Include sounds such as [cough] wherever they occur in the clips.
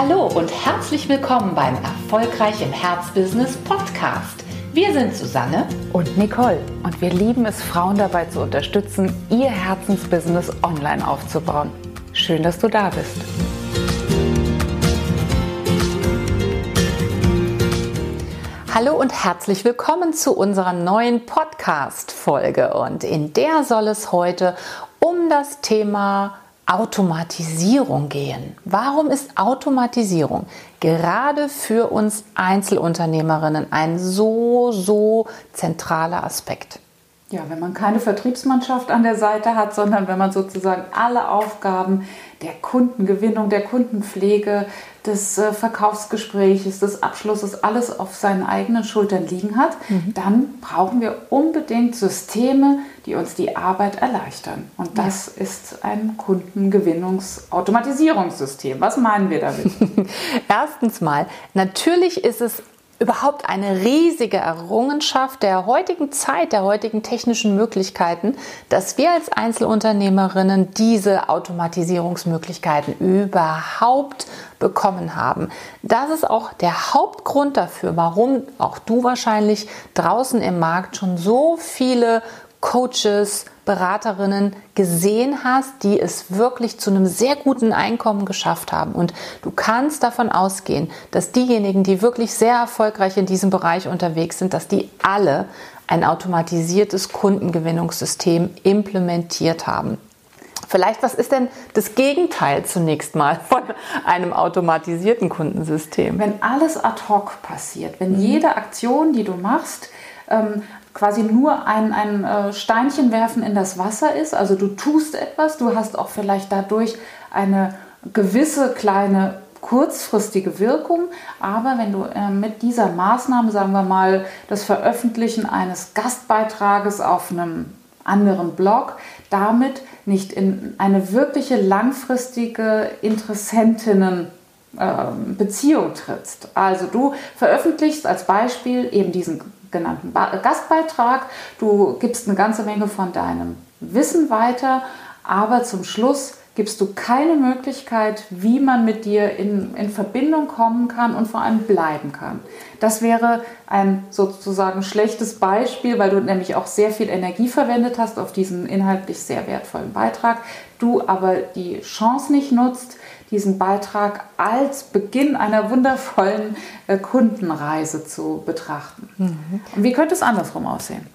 Hallo und herzlich willkommen beim Erfolgreich im Herzbusiness Podcast. Wir sind Susanne und Nicole und wir lieben es, Frauen dabei zu unterstützen, ihr Herzensbusiness online aufzubauen. Schön, dass du da bist. Hallo und herzlich willkommen zu unserer neuen Podcast-Folge. Und in der soll es heute um das Thema Automatisierung gehen. Warum ist Automatisierung gerade für uns Einzelunternehmerinnen ein so, so zentraler Aspekt? Ja, wenn man keine Vertriebsmannschaft an der Seite hat, sondern wenn man sozusagen alle Aufgaben der Kundengewinnung, der Kundenpflege, des äh, Verkaufsgespräches, des Abschlusses alles auf seinen eigenen Schultern liegen hat, mhm. dann brauchen wir unbedingt Systeme, die uns die Arbeit erleichtern. Und das ja. ist ein Kundengewinnungsautomatisierungssystem. Was meinen wir damit? [laughs] Erstens mal, natürlich ist es überhaupt eine riesige Errungenschaft der heutigen Zeit, der heutigen technischen Möglichkeiten, dass wir als Einzelunternehmerinnen diese Automatisierungsmöglichkeiten überhaupt bekommen haben. Das ist auch der Hauptgrund dafür, warum auch du wahrscheinlich draußen im Markt schon so viele Coaches, Beraterinnen gesehen hast, die es wirklich zu einem sehr guten Einkommen geschafft haben. Und du kannst davon ausgehen, dass diejenigen, die wirklich sehr erfolgreich in diesem Bereich unterwegs sind, dass die alle ein automatisiertes Kundengewinnungssystem implementiert haben. Vielleicht, was ist denn das Gegenteil zunächst mal von einem automatisierten Kundensystem? Wenn alles ad hoc passiert, wenn mhm. jede Aktion, die du machst, ähm, quasi nur ein, ein äh, Steinchen werfen in das Wasser ist. Also du tust etwas, du hast auch vielleicht dadurch eine gewisse kleine kurzfristige Wirkung, aber wenn du äh, mit dieser Maßnahme, sagen wir mal, das Veröffentlichen eines Gastbeitrages auf einem anderen Blog, damit nicht in eine wirkliche langfristige Interessentinnen ähm, Beziehung trittst. Also du veröffentlichst als Beispiel eben diesen genannten Gastbeitrag, du gibst eine ganze Menge von deinem Wissen weiter, aber zum Schluss gibst du keine Möglichkeit, wie man mit dir in, in Verbindung kommen kann und vor allem bleiben kann. Das wäre ein sozusagen schlechtes Beispiel, weil du nämlich auch sehr viel Energie verwendet hast auf diesen inhaltlich sehr wertvollen Beitrag, du aber die Chance nicht nutzt, diesen Beitrag als Beginn einer wundervollen äh, Kundenreise zu betrachten. Mhm. Und wie könnte es andersrum aussehen?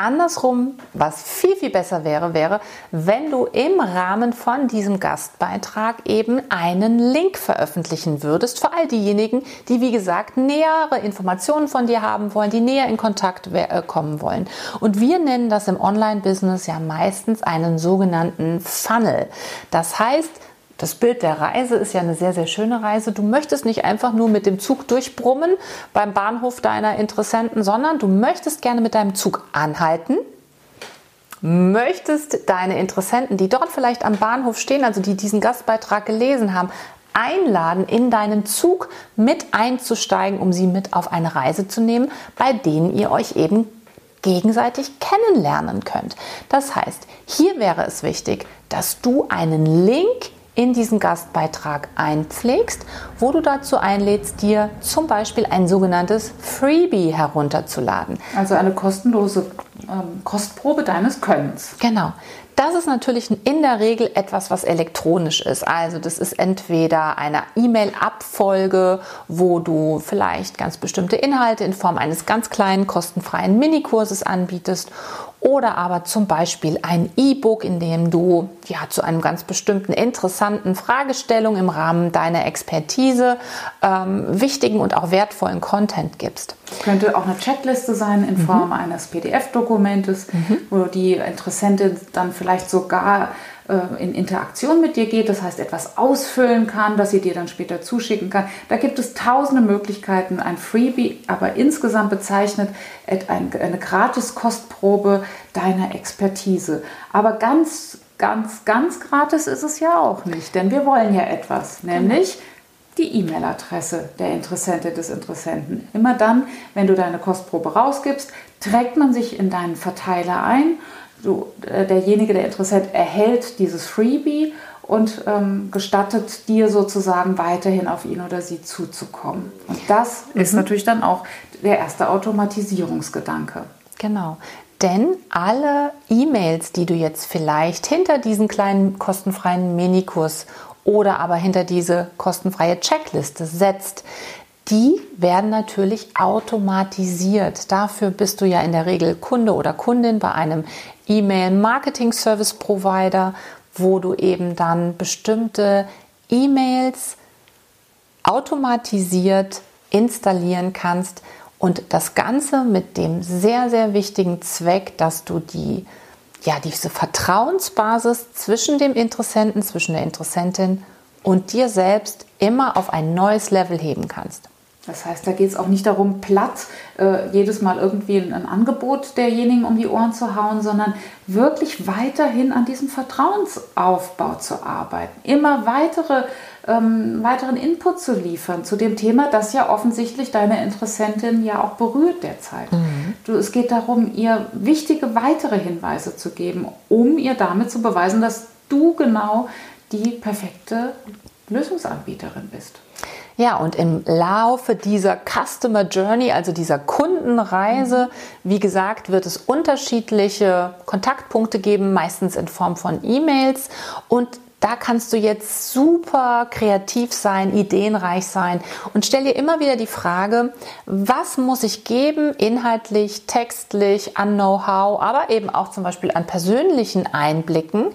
Andersrum, was viel, viel besser wäre, wäre, wenn du im Rahmen von diesem Gastbeitrag eben einen Link veröffentlichen würdest für all diejenigen, die, wie gesagt, nähere Informationen von dir haben wollen, die näher in Kontakt äh, kommen wollen. Und wir nennen das im Online-Business ja meistens einen sogenannten Funnel. Das heißt, das Bild der Reise ist ja eine sehr, sehr schöne Reise. Du möchtest nicht einfach nur mit dem Zug durchbrummen beim Bahnhof deiner Interessenten, sondern du möchtest gerne mit deinem Zug anhalten, möchtest deine Interessenten, die dort vielleicht am Bahnhof stehen, also die diesen Gastbeitrag gelesen haben, einladen, in deinen Zug mit einzusteigen, um sie mit auf eine Reise zu nehmen, bei denen ihr euch eben gegenseitig kennenlernen könnt. Das heißt, hier wäre es wichtig, dass du einen Link in diesen Gastbeitrag einpflegst, wo du dazu einlädst, dir zum Beispiel ein sogenanntes Freebie herunterzuladen. Also eine kostenlose ähm, Kostprobe deines Könnens. Genau. Das ist natürlich in der Regel etwas, was elektronisch ist. Also das ist entweder eine E-Mail-Abfolge, wo du vielleicht ganz bestimmte Inhalte in Form eines ganz kleinen kostenfreien Minikurses anbietest oder aber zum Beispiel ein E-Book, in dem du ja zu einem ganz bestimmten interessanten Fragestellung im Rahmen deiner Expertise ähm, wichtigen und auch wertvollen Content gibst. Könnte auch eine Checkliste sein in mhm. Form eines PDF-Dokumentes, mhm. wo die Interessentin dann vielleicht sogar in Interaktion mit dir geht, das heißt etwas ausfüllen kann, das sie dir dann später zuschicken kann. Da gibt es tausende Möglichkeiten, ein Freebie, aber insgesamt bezeichnet eine Gratis-Kostprobe deiner Expertise. Aber ganz, ganz, ganz gratis ist es ja auch nicht, denn wir wollen ja etwas, nämlich die E-Mail-Adresse der Interessentin des Interessenten. Immer dann, wenn du deine Kostprobe rausgibst, trägt man sich in deinen Verteiler ein so, äh, derjenige, der Interessent, erhält dieses Freebie und ähm, gestattet dir sozusagen weiterhin auf ihn oder sie zuzukommen. Und das mhm. ist natürlich dann auch der erste Automatisierungsgedanke. Genau. Denn alle E-Mails, die du jetzt vielleicht hinter diesen kleinen kostenfreien Minikurs oder aber hinter diese kostenfreie Checkliste setzt, die werden natürlich automatisiert. Dafür bist du ja in der Regel Kunde oder Kundin bei einem E-Mail-Marketing-Service-Provider, wo du eben dann bestimmte E-Mails automatisiert installieren kannst und das Ganze mit dem sehr, sehr wichtigen Zweck, dass du die, ja, diese Vertrauensbasis zwischen dem Interessenten, zwischen der Interessentin und dir selbst immer auf ein neues Level heben kannst. Das heißt, da geht es auch nicht darum, platt äh, jedes Mal irgendwie ein, ein, Angebot derjenigen um die Ohren zu hauen, sondern wirklich weiterhin an diesem Vertrauensaufbau zu arbeiten, immer weitere, ähm, weiteren Input zu liefern zu dem Thema, das ja offensichtlich deine Interessentin ja auch berührt derzeit. Mhm. Du, es geht darum, ihr wichtige weitere Hinweise zu geben, um ihr damit zu beweisen, dass du genau die perfekte Lösungsanbieterin bist. Ja, und im Laufe dieser Customer Journey, also dieser Kundenreise, wie gesagt, wird es unterschiedliche Kontaktpunkte geben, meistens in Form von E-Mails. Und da kannst du jetzt super kreativ sein, ideenreich sein und stell dir immer wieder die Frage, was muss ich geben, inhaltlich, textlich, an Know-how, aber eben auch zum Beispiel an persönlichen Einblicken,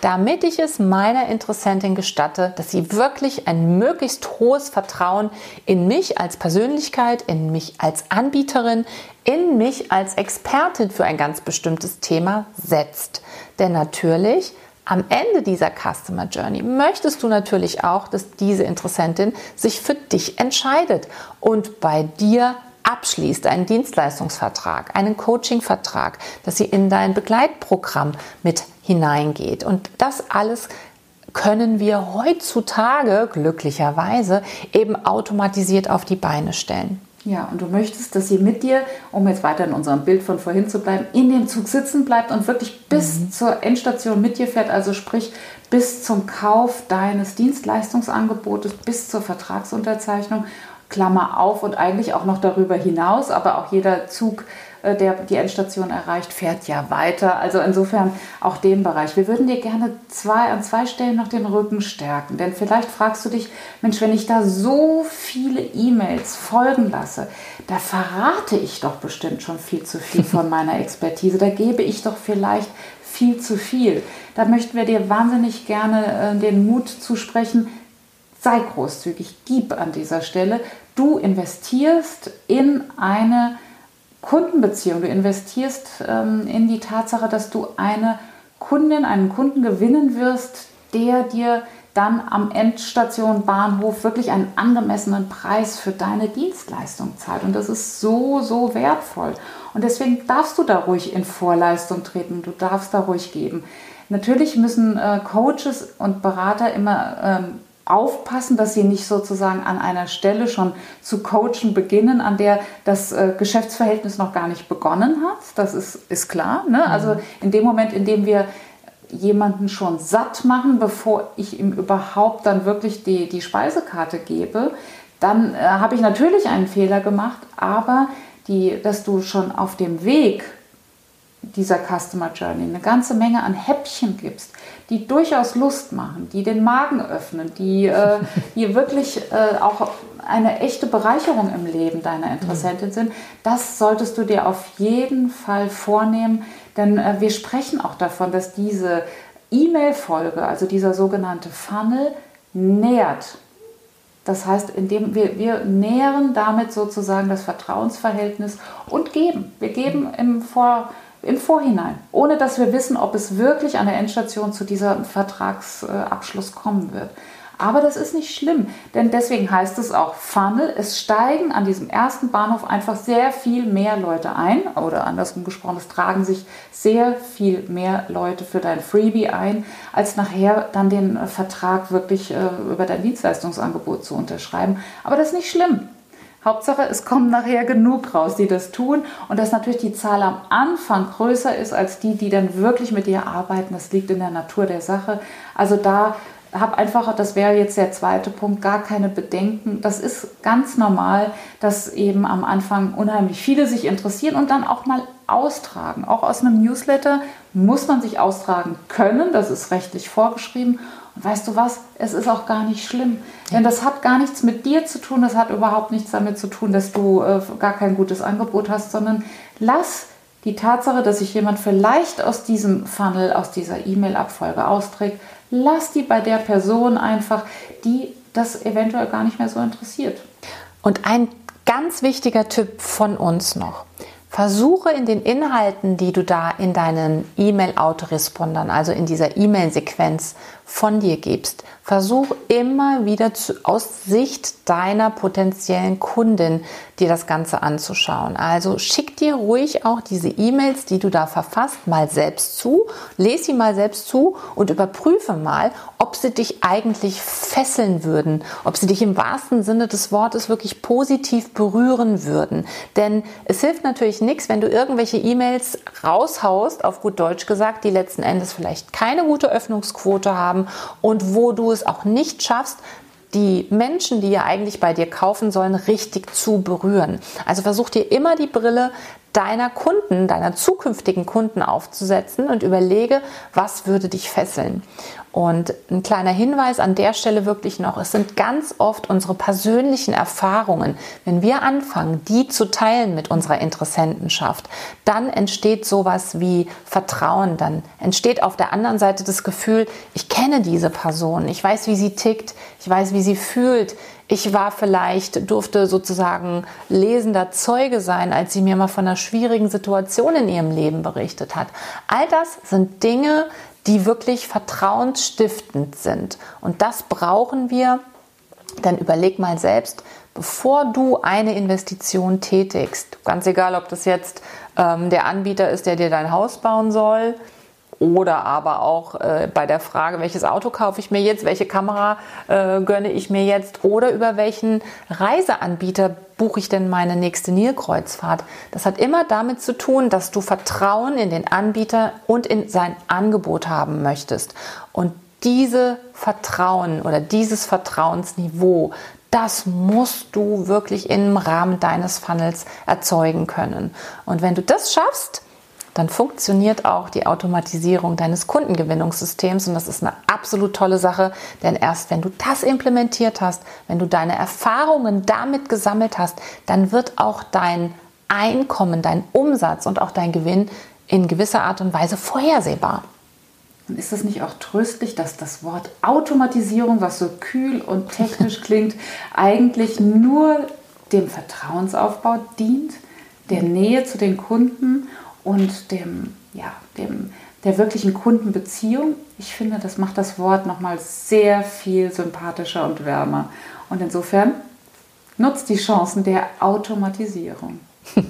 damit ich es meiner Interessentin gestatte, dass sie wirklich ein möglichst hohes Vertrauen in mich als Persönlichkeit, in mich als Anbieterin, in mich als Expertin für ein ganz bestimmtes Thema setzt. Denn natürlich am Ende dieser Customer Journey möchtest du natürlich auch, dass diese Interessentin sich für dich entscheidet und bei dir abschließt, einen Dienstleistungsvertrag, einen Coachingvertrag, dass sie in dein Begleitprogramm mit hineingeht. Und das alles können wir heutzutage glücklicherweise eben automatisiert auf die Beine stellen. Ja, und du möchtest, dass sie mit dir, um jetzt weiter in unserem Bild von vorhin zu bleiben, in dem Zug sitzen bleibt und wirklich bis mhm. zur Endstation mit dir fährt, also sprich bis zum Kauf deines Dienstleistungsangebotes, bis zur Vertragsunterzeichnung, Klammer auf und eigentlich auch noch darüber hinaus, aber auch jeder Zug der die Endstation erreicht, fährt ja weiter. Also insofern auch den Bereich. Wir würden dir gerne zwei, an zwei Stellen noch den Rücken stärken. Denn vielleicht fragst du dich, Mensch, wenn ich da so viele E-Mails folgen lasse, da verrate ich doch bestimmt schon viel zu viel von [laughs] meiner Expertise. Da gebe ich doch vielleicht viel zu viel. Da möchten wir dir wahnsinnig gerne äh, den Mut zusprechen, sei großzügig, gib an dieser Stelle. Du investierst in eine Kundenbeziehung. Du investierst ähm, in die Tatsache, dass du eine Kundin, einen Kunden gewinnen wirst, der dir dann am Endstation Bahnhof wirklich einen angemessenen Preis für deine Dienstleistung zahlt. Und das ist so, so wertvoll. Und deswegen darfst du da ruhig in Vorleistung treten, du darfst da ruhig geben. Natürlich müssen äh, Coaches und Berater immer ähm, aufpassen, dass sie nicht sozusagen an einer Stelle schon zu coachen beginnen, an der das äh, Geschäftsverhältnis noch gar nicht begonnen hat. Das ist, ist klar. Ne? Mhm. Also in dem Moment, in dem wir jemanden schon satt machen, bevor ich ihm überhaupt dann wirklich die, die Speisekarte gebe, dann äh, habe ich natürlich einen Fehler gemacht, aber die, dass du schon auf dem Weg dieser Customer Journey eine ganze Menge an Häppchen gibst, die durchaus Lust machen, die den Magen öffnen, die, äh, [laughs] die wirklich äh, auch eine echte Bereicherung im Leben deiner Interessentin mhm. sind, das solltest du dir auf jeden Fall vornehmen, denn äh, wir sprechen auch davon, dass diese E-Mail-Folge, also dieser sogenannte Funnel, nährt. Das heißt, indem wir, wir nähren damit sozusagen das Vertrauensverhältnis und geben. Wir geben im Vor im Vorhinein, ohne dass wir wissen, ob es wirklich an der Endstation zu diesem Vertragsabschluss kommen wird. Aber das ist nicht schlimm, denn deswegen heißt es auch Funnel. Es steigen an diesem ersten Bahnhof einfach sehr viel mehr Leute ein oder andersrum gesprochen, es tragen sich sehr viel mehr Leute für dein Freebie ein, als nachher dann den Vertrag wirklich äh, über dein Dienstleistungsangebot zu unterschreiben. Aber das ist nicht schlimm. Hauptsache, es kommen nachher genug raus, die das tun und dass natürlich die Zahl am Anfang größer ist als die, die dann wirklich mit dir arbeiten. Das liegt in der Natur der Sache. Also da hab einfach, das wäre jetzt der zweite Punkt, gar keine Bedenken. Das ist ganz normal, dass eben am Anfang unheimlich viele sich interessieren und dann auch mal austragen. Auch aus einem Newsletter muss man sich austragen können, das ist rechtlich vorgeschrieben. Und weißt du was, es ist auch gar nicht schlimm, denn das hat gar nichts mit dir zu tun, das hat überhaupt nichts damit zu tun, dass du äh, gar kein gutes Angebot hast, sondern lass die Tatsache, dass sich jemand vielleicht aus diesem Funnel, aus dieser E-Mail-Abfolge austrägt, lass die bei der Person einfach, die das eventuell gar nicht mehr so interessiert. Und ein ganz wichtiger Tipp von uns noch. Versuche in den Inhalten, die du da in deinen E-Mail-Autorespondern, also in dieser E-Mail-Sequenz von dir gibst, versuch immer wieder zu, aus Sicht deiner potenziellen Kundin dir das Ganze anzuschauen. Also schick dir ruhig auch diese E-Mails, die du da verfasst, mal selbst zu, lese sie mal selbst zu und überprüfe mal, ob sie dich eigentlich fesseln würden, ob sie dich im wahrsten Sinne des Wortes wirklich positiv berühren würden. Denn es hilft natürlich nichts, wenn du irgendwelche E-Mails raushaust, auf gut Deutsch gesagt, die letzten Endes vielleicht keine gute Öffnungsquote haben und wo du es auch nicht schaffst, die Menschen, die ja eigentlich bei dir kaufen sollen, richtig zu berühren. Also versuch dir immer die Brille deiner Kunden, deiner zukünftigen Kunden aufzusetzen und überlege, was würde dich fesseln. Und ein kleiner Hinweis an der Stelle wirklich noch, es sind ganz oft unsere persönlichen Erfahrungen. Wenn wir anfangen, die zu teilen mit unserer Interessentenschaft, dann entsteht sowas wie Vertrauen, dann entsteht auf der anderen Seite das Gefühl, ich kenne diese Person, ich weiß, wie sie tickt, ich weiß, wie sie fühlt, ich war vielleicht, durfte sozusagen lesender Zeuge sein, als sie mir mal von einer schwierigen Situation in ihrem Leben berichtet hat. All das sind Dinge, die wirklich vertrauensstiftend sind. Und das brauchen wir. Dann überleg mal selbst, bevor du eine Investition tätigst, ganz egal, ob das jetzt ähm, der Anbieter ist, der dir dein Haus bauen soll, oder aber auch äh, bei der Frage, welches Auto kaufe ich mir jetzt, welche Kamera äh, gönne ich mir jetzt oder über welchen Reiseanbieter buche ich denn meine nächste Nilkreuzfahrt. Das hat immer damit zu tun, dass du Vertrauen in den Anbieter und in sein Angebot haben möchtest. Und diese Vertrauen oder dieses Vertrauensniveau, das musst du wirklich im Rahmen deines Funnels erzeugen können. Und wenn du das schaffst, dann funktioniert auch die Automatisierung deines Kundengewinnungssystems und das ist eine absolut tolle Sache, denn erst wenn du das implementiert hast, wenn du deine Erfahrungen damit gesammelt hast, dann wird auch dein Einkommen, dein Umsatz und auch dein Gewinn in gewisser Art und Weise vorhersehbar. Und ist es nicht auch tröstlich, dass das Wort Automatisierung, was so kühl und technisch [laughs] klingt, eigentlich nur dem Vertrauensaufbau dient, der Nähe zu den Kunden und dem, ja, dem, der wirklichen Kundenbeziehung. Ich finde, das macht das Wort nochmal sehr viel sympathischer und wärmer. Und insofern nutzt die Chancen der Automatisierung. [laughs]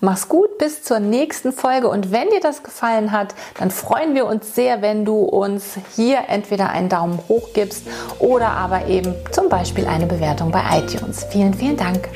Mach's gut, bis zur nächsten Folge. Und wenn dir das gefallen hat, dann freuen wir uns sehr, wenn du uns hier entweder einen Daumen hoch gibst oder aber eben zum Beispiel eine Bewertung bei iTunes. Vielen, vielen Dank.